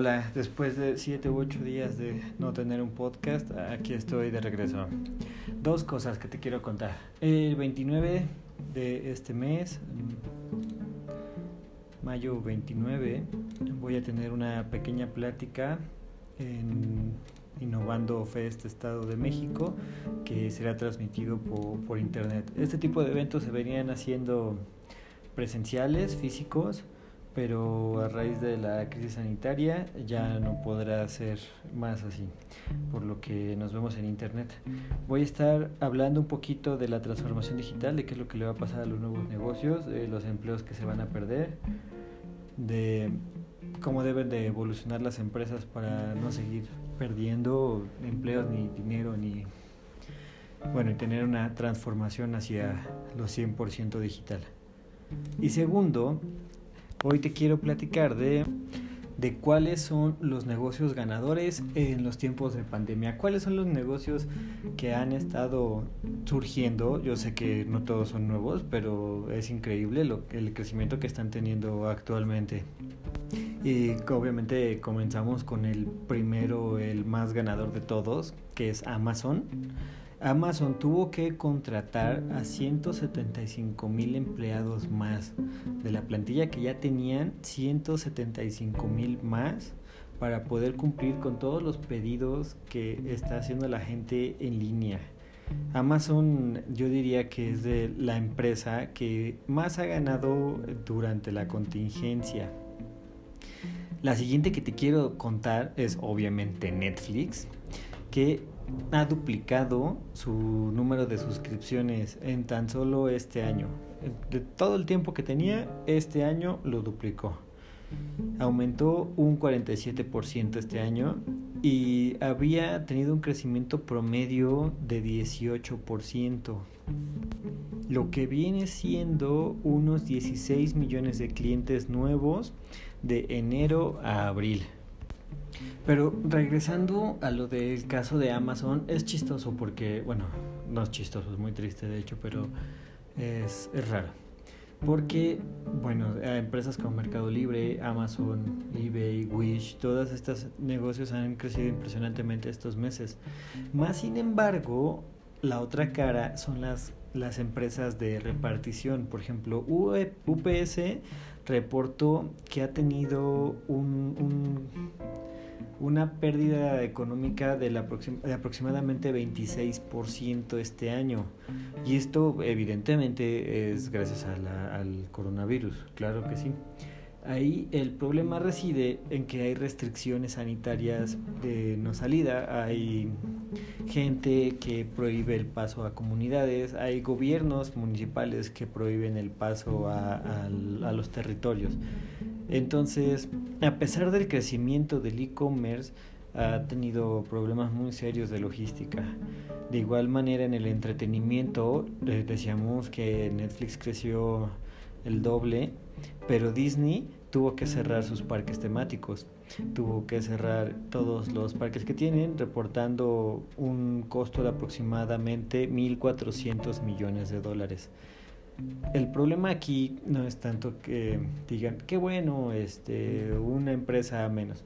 hola. Después de 7 u 8 días de no tener un podcast, aquí estoy de regreso. Dos cosas que te quiero contar. El 29 de este mes, mayo 29, voy a tener una pequeña plática en Innovando Fest Estado de México que será transmitido por, por internet. Este tipo de eventos se venían haciendo presenciales, físicos pero a raíz de la crisis sanitaria ya no podrá ser más así, por lo que nos vemos en internet. Voy a estar hablando un poquito de la transformación digital, de qué es lo que le va a pasar a los nuevos negocios, de los empleos que se van a perder, de cómo deben de evolucionar las empresas para no seguir perdiendo empleos ni dinero ni bueno, y tener una transformación hacia los 100% digital. Y segundo, Hoy te quiero platicar de, de cuáles son los negocios ganadores en los tiempos de pandemia. ¿Cuáles son los negocios que han estado surgiendo? Yo sé que no todos son nuevos, pero es increíble lo, el crecimiento que están teniendo actualmente. Y obviamente comenzamos con el primero, el más ganador de todos, que es Amazon. Amazon tuvo que contratar a 175 mil empleados más de la plantilla que ya tenían 175 mil más para poder cumplir con todos los pedidos que está haciendo la gente en línea. Amazon yo diría que es de la empresa que más ha ganado durante la contingencia. La siguiente que te quiero contar es obviamente Netflix, que ha duplicado su número de suscripciones en tan solo este año. De todo el tiempo que tenía, este año lo duplicó. Aumentó un 47% este año y había tenido un crecimiento promedio de 18%, lo que viene siendo unos 16 millones de clientes nuevos de enero a abril. Pero regresando a lo del caso de Amazon, es chistoso porque, bueno, no es chistoso, es muy triste de hecho, pero es, raro. Porque, bueno, empresas como Mercado Libre, Amazon, eBay, Wish, todos estos negocios han crecido impresionantemente estos meses. Más sin embargo, la otra cara son las, las empresas de repartición. Por ejemplo, UPS reportó que ha tenido un una pérdida económica de, la de aproximadamente 26% este año. Y esto evidentemente es gracias al coronavirus, claro que sí. Ahí el problema reside en que hay restricciones sanitarias de no salida, hay gente que prohíbe el paso a comunidades, hay gobiernos municipales que prohíben el paso a, a los territorios. Entonces, a pesar del crecimiento del e-commerce, ha tenido problemas muy serios de logística. De igual manera en el entretenimiento, decíamos que Netflix creció el doble, pero Disney tuvo que cerrar sus parques temáticos, tuvo que cerrar todos los parques que tienen, reportando un costo de aproximadamente 1.400 millones de dólares. El problema aquí no es tanto que digan, qué bueno, este, una empresa menos.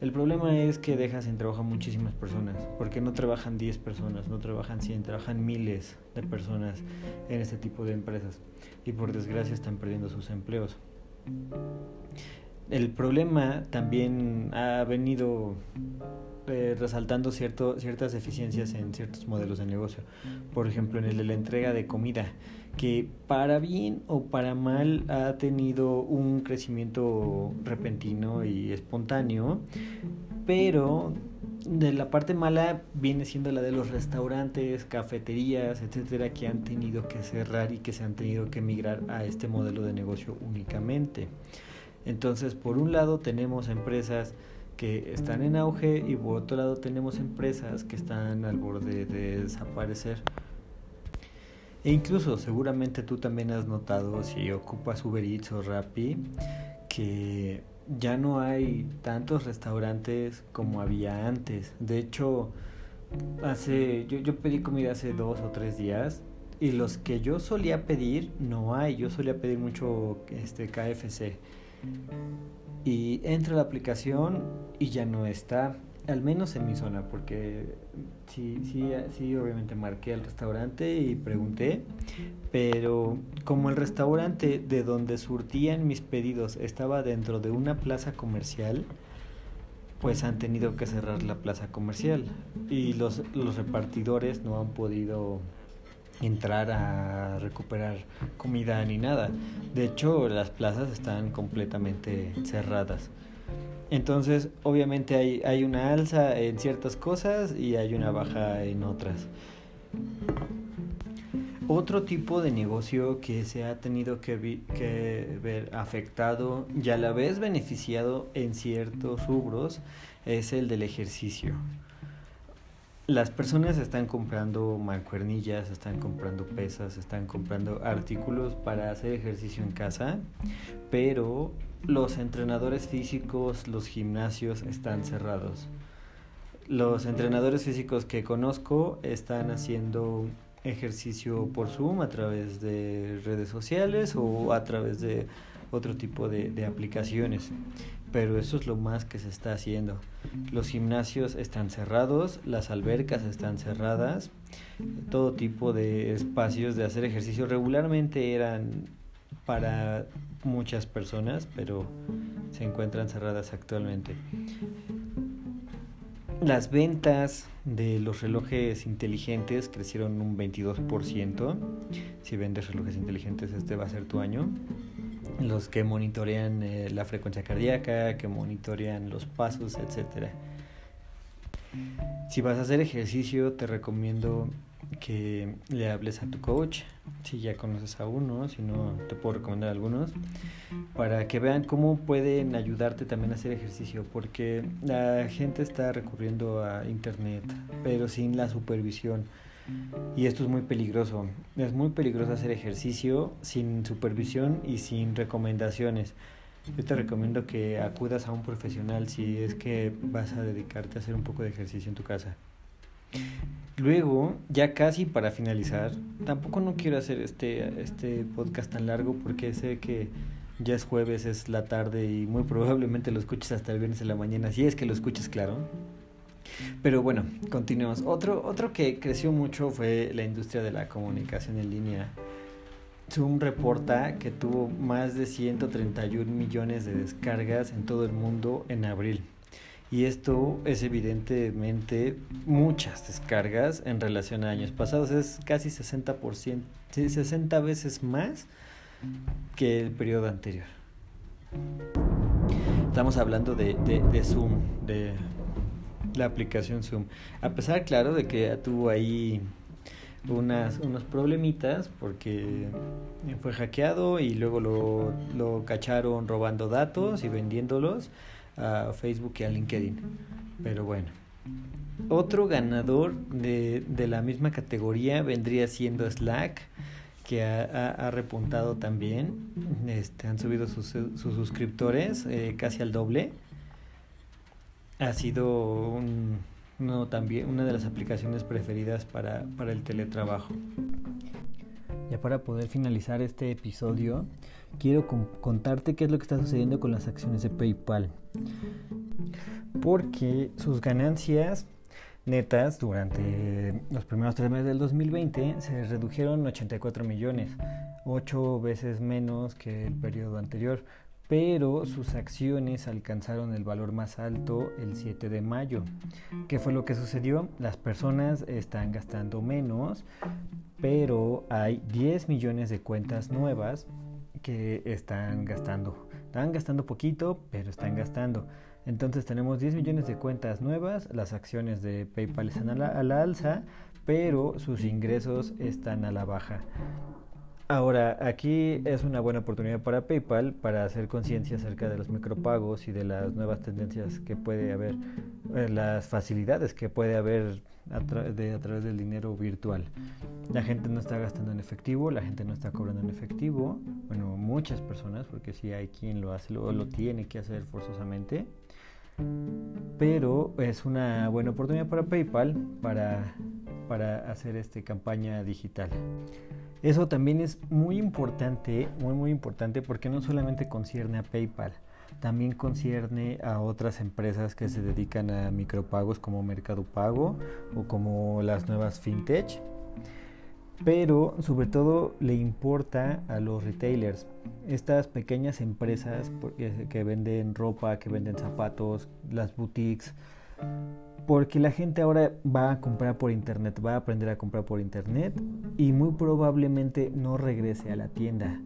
El problema es que deja sin trabajo a muchísimas personas, porque no trabajan 10 personas, no trabajan 100, trabajan miles de personas en este tipo de empresas y por desgracia están perdiendo sus empleos. El problema también ha venido eh, resaltando cierto, ciertas deficiencias en ciertos modelos de negocio. Por ejemplo, en el de la entrega de comida, que para bien o para mal ha tenido un crecimiento repentino y espontáneo, pero de la parte mala viene siendo la de los restaurantes, cafeterías, etcétera, que han tenido que cerrar y que se han tenido que migrar a este modelo de negocio únicamente. Entonces, por un lado tenemos empresas que están en auge y por otro lado tenemos empresas que están al borde de desaparecer. E incluso seguramente tú también has notado si ocupas Uber Eats o Rappi que ya no hay tantos restaurantes como había antes. De hecho, hace yo, yo pedí comida hace dos o tres días y los que yo solía pedir no hay. Yo solía pedir mucho este KFC Y entro a la aplicación y ya no está, al menos en mi zona, porque sí, sí, sí, obviamente marqué al restaurante y pregunté, pero como el restaurante de donde surtían mis pedidos estaba dentro de una plaza comercial, pues han tenido que cerrar la plaza comercial. Y los, los repartidores no han podido entrar a recuperar comida ni nada. De hecho, las plazas están completamente cerradas. Entonces, obviamente hay, hay una alza en ciertas cosas y hay una baja en otras. Otro tipo de negocio que se ha tenido que, que, ver afectado y a la vez beneficiado en ciertos rubros es el del ejercicio. Las personas están comprando mancuernillas, están comprando pesas, están comprando artículos para hacer ejercicio en casa, pero los entrenadores físicos, los gimnasios están cerrados. Los entrenadores físicos que conozco están haciendo ejercicio por Zoom a través de redes sociales o a través de otro tipo de, aplicaciones pero eso es lo más que se está haciendo. Los gimnasios están cerrados, las albercas están cerradas, todo tipo de espacios de hacer ejercicio regularmente eran para muchas personas, pero se encuentran cerradas actualmente. Las ventas de los relojes inteligentes crecieron un 22%. Si vendes relojes inteligentes, este va a ser tu año los que monitorean eh, la frecuencia cardíaca, que monitorean los pasos, etc. Si vas a hacer ejercicio, te recomiendo que le hables a tu coach, si ya conoces a uno, si no, te puedo recomendar algunos, para que vean cómo pueden ayudarte también a hacer ejercicio, porque la gente está recurriendo a internet, pero sin la supervisión. Y esto es muy peligroso. Es muy peligroso hacer ejercicio sin supervisión y sin recomendaciones. Yo te recomiendo que acudas a un profesional si es que vas a dedicarte a hacer un poco de ejercicio en tu casa. Luego, ya casi para finalizar, tampoco no quiero hacer este, este podcast tan largo porque sé que ya es jueves, es la tarde y muy probablemente lo escuches hasta el viernes en la mañana, si es que lo escuches claro. Pero bueno, continuemos. Otro, otro que creció mucho fue la industria de la comunicación en línea. Zoom reporta que tuvo más de 131 millones de descargas en todo el mundo en abril. Y esto es evidentemente muchas descargas en relación a años pasados. Es casi 60%, 60 veces más que el periodo anterior. Estamos hablando de, de, de Zoom, de la aplicación Zoom. A pesar, claro, de que tuvo ahí unas, unos problemitas porque fue hackeado y luego lo, lo cacharon robando datos y vendiéndolos a Facebook y a LinkedIn. Pero bueno. Otro ganador de, de la misma categoría vendría siendo Slack, que ha, ha, repuntado también. Este, han subido sus, sus suscriptores eh, casi al doble ha sido un, también una de las aplicaciones preferidas para, para el teletrabajo. Ya para poder finalizar este episodio, quiero contarte qué es lo que está sucediendo con las acciones de PayPal. Porque sus ganancias netas durante los primeros tres meses del 2020 se redujeron 84 millones, ocho veces menos que el periodo anterior pero sus acciones alcanzaron el valor más alto el 7 de mayo. ¿Qué fue lo que sucedió? Las personas están gastando menos, pero hay 10 millones de cuentas nuevas que están gastando. Están gastando poquito, pero están gastando. Entonces tenemos 10 millones de cuentas nuevas, las acciones de PayPal están a la, a la alza, pero sus ingresos están a la baja. Ahora, aquí es una buena oportunidad para PayPal para hacer conciencia acerca de los micropagos y de las nuevas tendencias que puede haber, eh, las facilidades que puede haber a, de, a, través del dinero virtual. La gente no está gastando en efectivo, la gente no está cobrando en efectivo, bueno, muchas personas, porque si hay quien lo hace, lo, lo tiene que hacer forzosamente. Pero es una buena oportunidad para PayPal para, para hacer este campaña digital. Eso también es muy importante, muy muy importante porque no solamente concierne a PayPal, también concierne a otras empresas que se dedican a micropagos como Mercado Pago o como las nuevas fintech. Pero sobre todo le importa a los retailers, estas pequeñas empresas que venden ropa, que venden zapatos, las boutiques, porque la gente ahora va a comprar por internet, va a aprender a comprar por internet y muy probablemente no regrese a la tienda.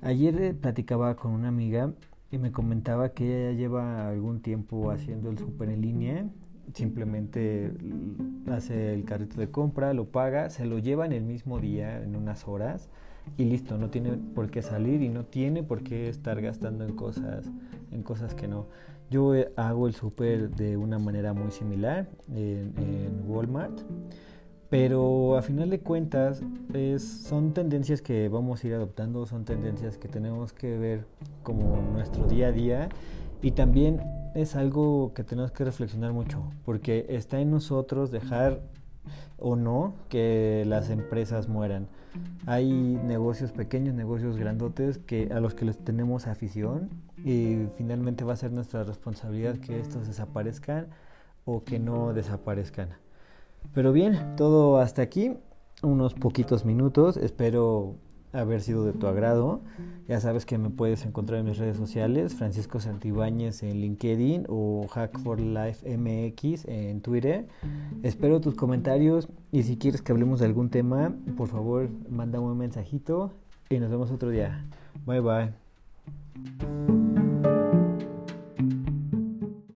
Ayer platicaba con una amiga y me comentaba que ella ya lleva algún tiempo haciendo el súper en línea. Simplemente hace el carrito de compra, lo paga, se lo lleva en el mismo día, en unas horas, y listo, no tiene por qué salir y no tiene por qué estar gastando en cosas, en cosas que no. Yo hago el súper de una manera muy similar en, en Walmart pero a final de cuentas es, son tendencias que vamos a ir adoptando, son tendencias que tenemos que ver como nuestro día a día y también es algo que tenemos que reflexionar mucho porque está en nosotros dejar o no que las empresas mueran. Hay negocios pequeños, negocios grandotes que a los que les tenemos afición y finalmente va a ser nuestra responsabilidad que estos desaparezcan o que no desaparezcan. Pero bien, todo hasta aquí, unos poquitos minutos, espero haber sido de tu agrado. Ya sabes que me puedes encontrar en mis redes sociales, Francisco Santibáñez en LinkedIn o Hack for Life MX en Twitter. Espero tus comentarios y si quieres que hablemos de algún tema, por favor, mándame un mensajito y nos vemos otro día. Bye bye.